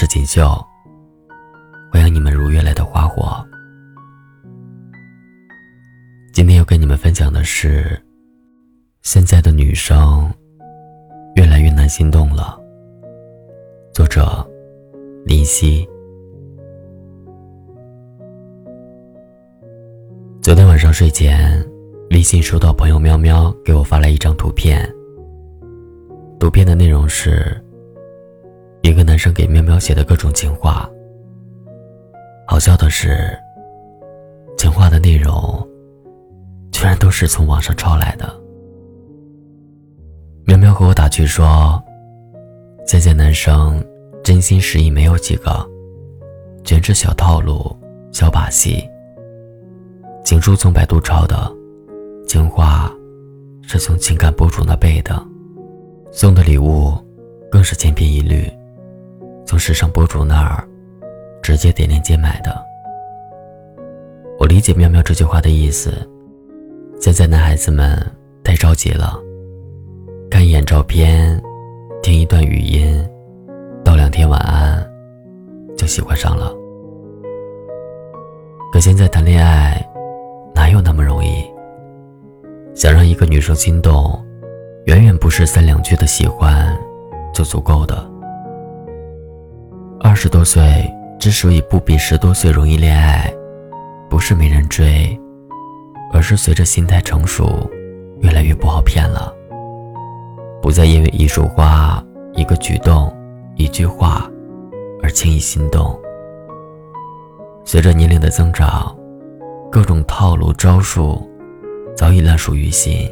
是锦绣，欢迎你们如约来到花火。今天要跟你们分享的是，现在的女生越来越难心动了。作者林夕。昨天晚上睡前，微信收到朋友喵喵给我发来一张图片，图片的内容是。一个男生给喵喵写的各种情话。好笑的是，情话的内容居然都是从网上抄来的。喵喵和我打趣说：“现在男生真心实意没有几个，全是小套路、小把戏。情书从百度抄的，情话是从情感博主那背的，送的礼物更是千篇一律。”从时尚博主那儿直接点链接买的。我理解喵喵这句话的意思。现在男孩子们太着急了，看一眼照片，听一段语音，道两天晚安，就喜欢上了。可现在谈恋爱哪有那么容易？想让一个女生心动，远远不是三两句的喜欢就足够的。二十多岁之所以不比十多岁容易恋爱，不是没人追，而是随着心态成熟，越来越不好骗了。不再因为一束花、一个举动、一句话而轻易心动。随着年龄的增长，各种套路招数早已烂熟于心。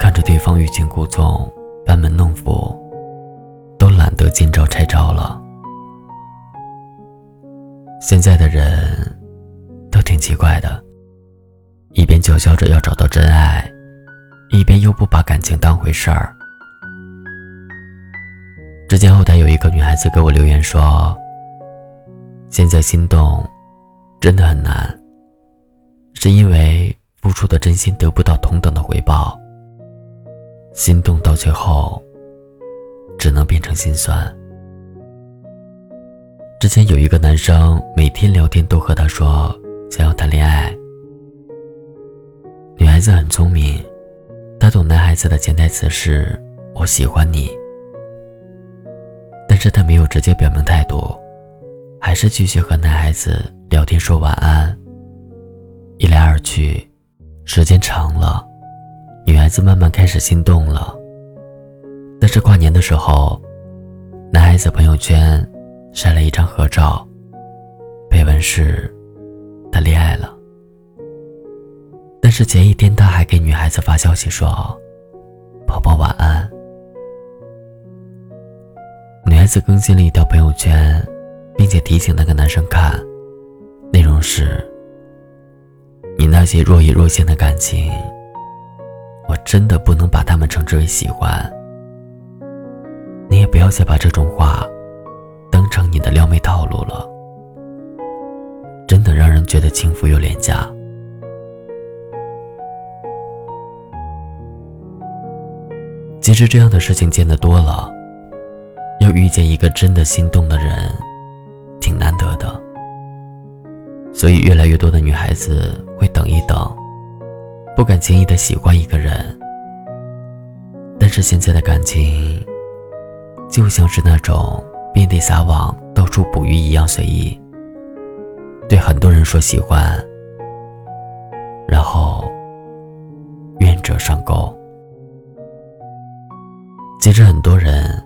看着对方欲擒故纵、班门弄斧，都懒得见招拆招了。现在的人都挺奇怪的，一边叫嚣着要找到真爱，一边又不把感情当回事儿。之前后台有一个女孩子给我留言说：“现在心动真的很难，是因为付出的真心得不到同等的回报，心动到最后只能变成心酸。”之前有一个男生每天聊天都和她说想要谈恋爱，女孩子很聪明，她懂男孩子的潜台词是“我喜欢你”，但是她没有直接表明态度，还是继续和男孩子聊天说晚安。一来二去，时间长了，女孩子慢慢开始心动了。但是跨年的时候，男孩子朋友圈。晒了一张合照，配文是“他恋爱了”。但是前一天他还给女孩子发消息说：“宝宝晚安。”女孩子更新了一条朋友圈，并且提醒那个男生看，内容是：“你那些若隐若现的感情，我真的不能把他们称之为喜欢。你也不要再把这种话。”当成你的撩妹套路了，真的让人觉得轻浮又廉价。其实这样的事情见得多了，要遇见一个真的心动的人，挺难得的。所以越来越多的女孩子会等一等，不敢轻易的喜欢一个人。但是现在的感情，就像是那种。遍地撒网，到处捕鱼一样随意。对很多人说喜欢，然后愿者上钩。其实很多人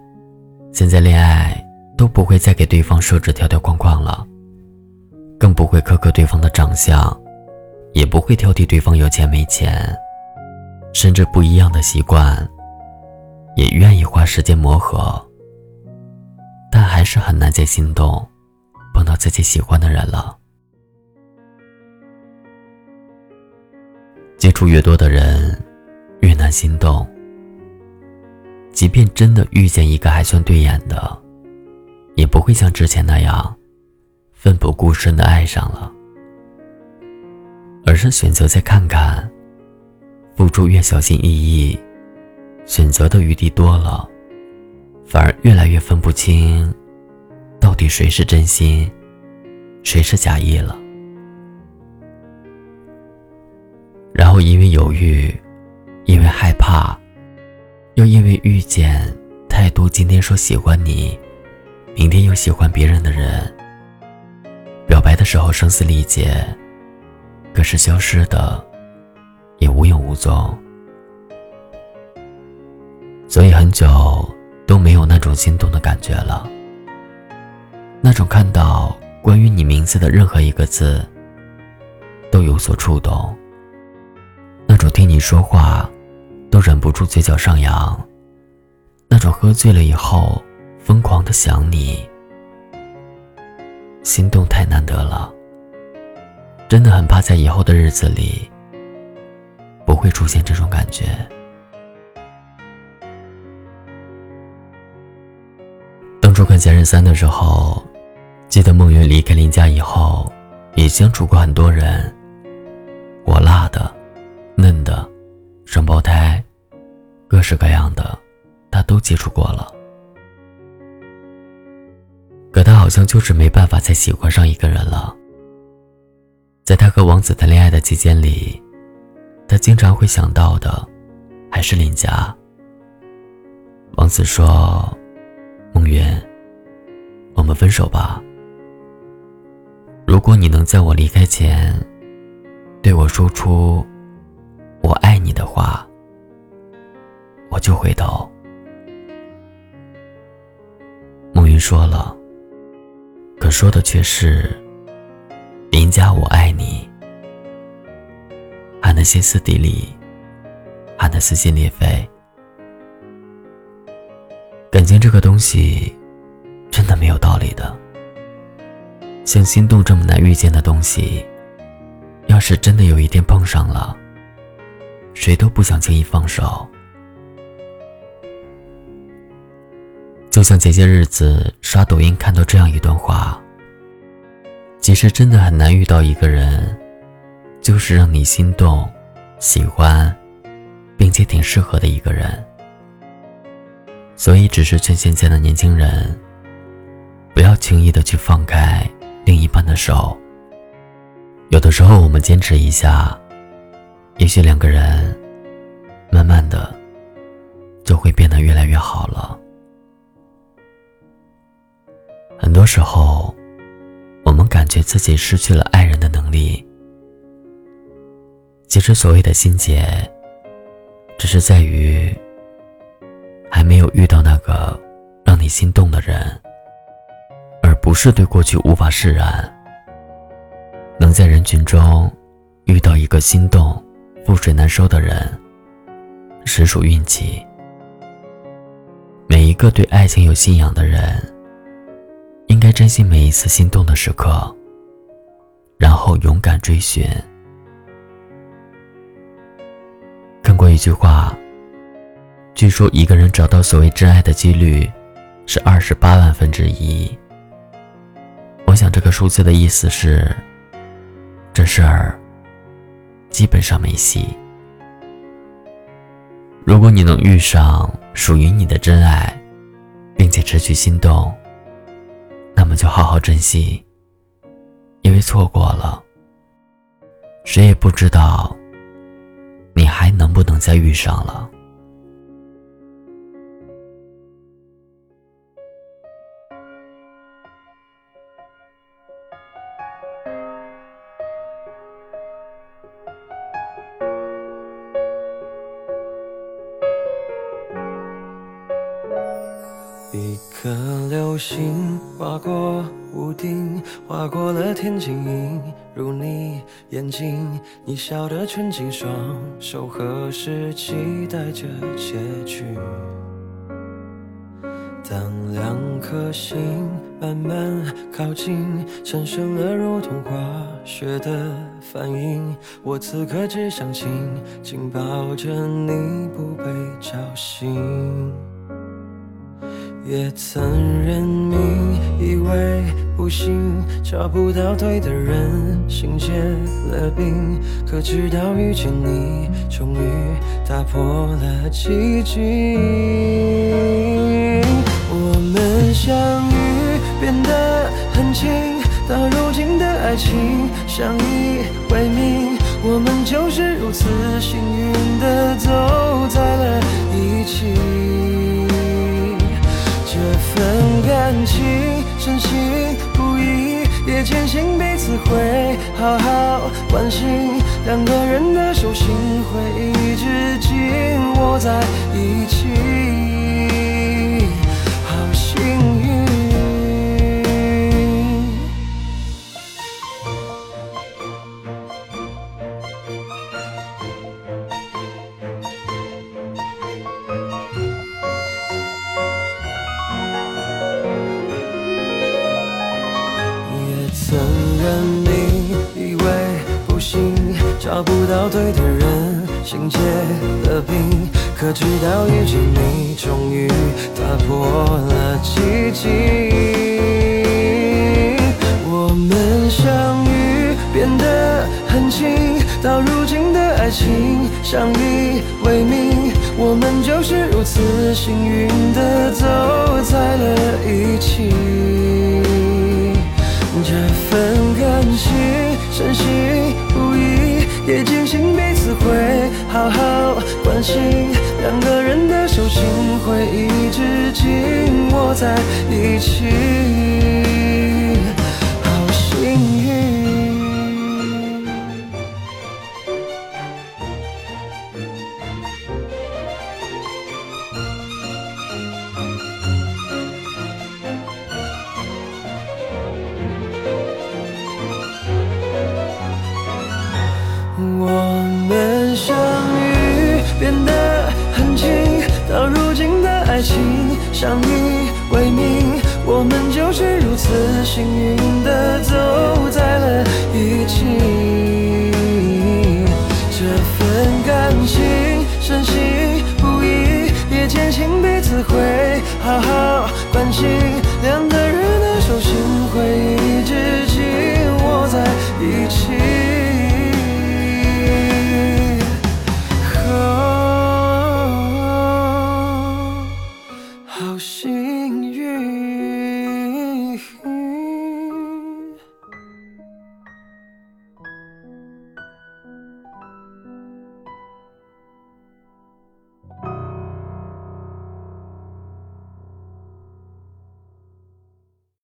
现在恋爱都不会再给对方设置条条框框了，更不会苛刻对方的长相，也不会挑剔对方有钱没钱，甚至不一样的习惯，也愿意花时间磨合。但还是很难再心动，碰到自己喜欢的人了。接触越多的人，越难心动。即便真的遇见一个还算对眼的，也不会像之前那样奋不顾身的爱上了，而是选择再看看，付出越小心翼翼，选择的余地多了。反而越来越分不清，到底谁是真心，谁是假意了？然后因为犹豫，因为害怕，又因为遇见太多今天说喜欢你，明天又喜欢别人的人，表白的时候声嘶力竭，可是消失的也无影无踪，所以很久都没有那种心动的感觉了。那种看到关于你名字的任何一个字，都有所触动。那种听你说话，都忍不住嘴角上扬。那种喝醉了以后疯狂的想你，心动太难得了。真的很怕在以后的日子里，不会出现这种感觉。当初看《前任三》的时候。记得梦云离开林家以后，也相处过很多人，火辣的、嫩的、双胞胎，各式各样的，他都接触过了。可他好像就是没办法再喜欢上一个人了。在他和王子谈恋爱的期间里，他经常会想到的，还是林家。王子说：“梦云，我们分手吧。”如果你能在我离开前，对我说出“我爱你”的话，我就回头。梦云说了，可说的却是“林家我爱你”，喊得歇斯底里，喊得撕心裂肺。感情这个东西，真的没有道理的。像心动这么难遇见的东西，要是真的有一天碰上了，谁都不想轻易放手。就像前些日子刷抖音看到这样一段话：，其实真的很难遇到一个人，就是让你心动、喜欢，并且挺适合的一个人。所以，只是劝现在的年轻人，不要轻易的去放开。另一半的手，有的时候我们坚持一下，也许两个人慢慢的就会变得越来越好了。很多时候，我们感觉自己失去了爱人的能力，其实所谓的心结，只是在于有遇到那个让你心动的人。而不是对过去无法释然，能在人群中遇到一个心动、覆水难收的人，实属运气。每一个对爱情有信仰的人，应该珍惜每一次心动的时刻，然后勇敢追寻。看过一句话，据说一个人找到所谓真爱的几率是二十八万分之一。我想，这个数字的意思是，这事儿基本上没戏。如果你能遇上属于你的真爱，并且持续心动，那么就好好珍惜，因为错过了，谁也不知道你还能不能再遇上了。一颗流星划过屋顶，划过了天际，映入你眼睛。你笑得纯净，双手合十，期待着结局。当两颗心慢慢靠近，产生了如同化学的反应。我此刻只想紧紧抱着你，不被吵醒。也曾认命，以为不行，找不到对的人，心结了冰。可直到遇见你，终于打破了寂静。我们相遇。变得很近，到如今的爱情相依为命，我们就是如此幸运的走在了一起。份感情深信不疑，也坚信彼此会好好关心，两个人的手心会一直紧握在一起。找不到对的人，心结了冰。可直到遇见你，终于打破了寂静。我们相遇变得很轻，到如今的爱情相依为命，我们就是如此幸运的走在了一起。这份感情深信不，也坚信彼此会好好关心，两个人的手心会一直紧握在一起。相依为命，我们就是如此幸运的走在了一起。这份感情深信不疑，也坚信彼此会好好关心，两个人的手心会一直紧握在一起。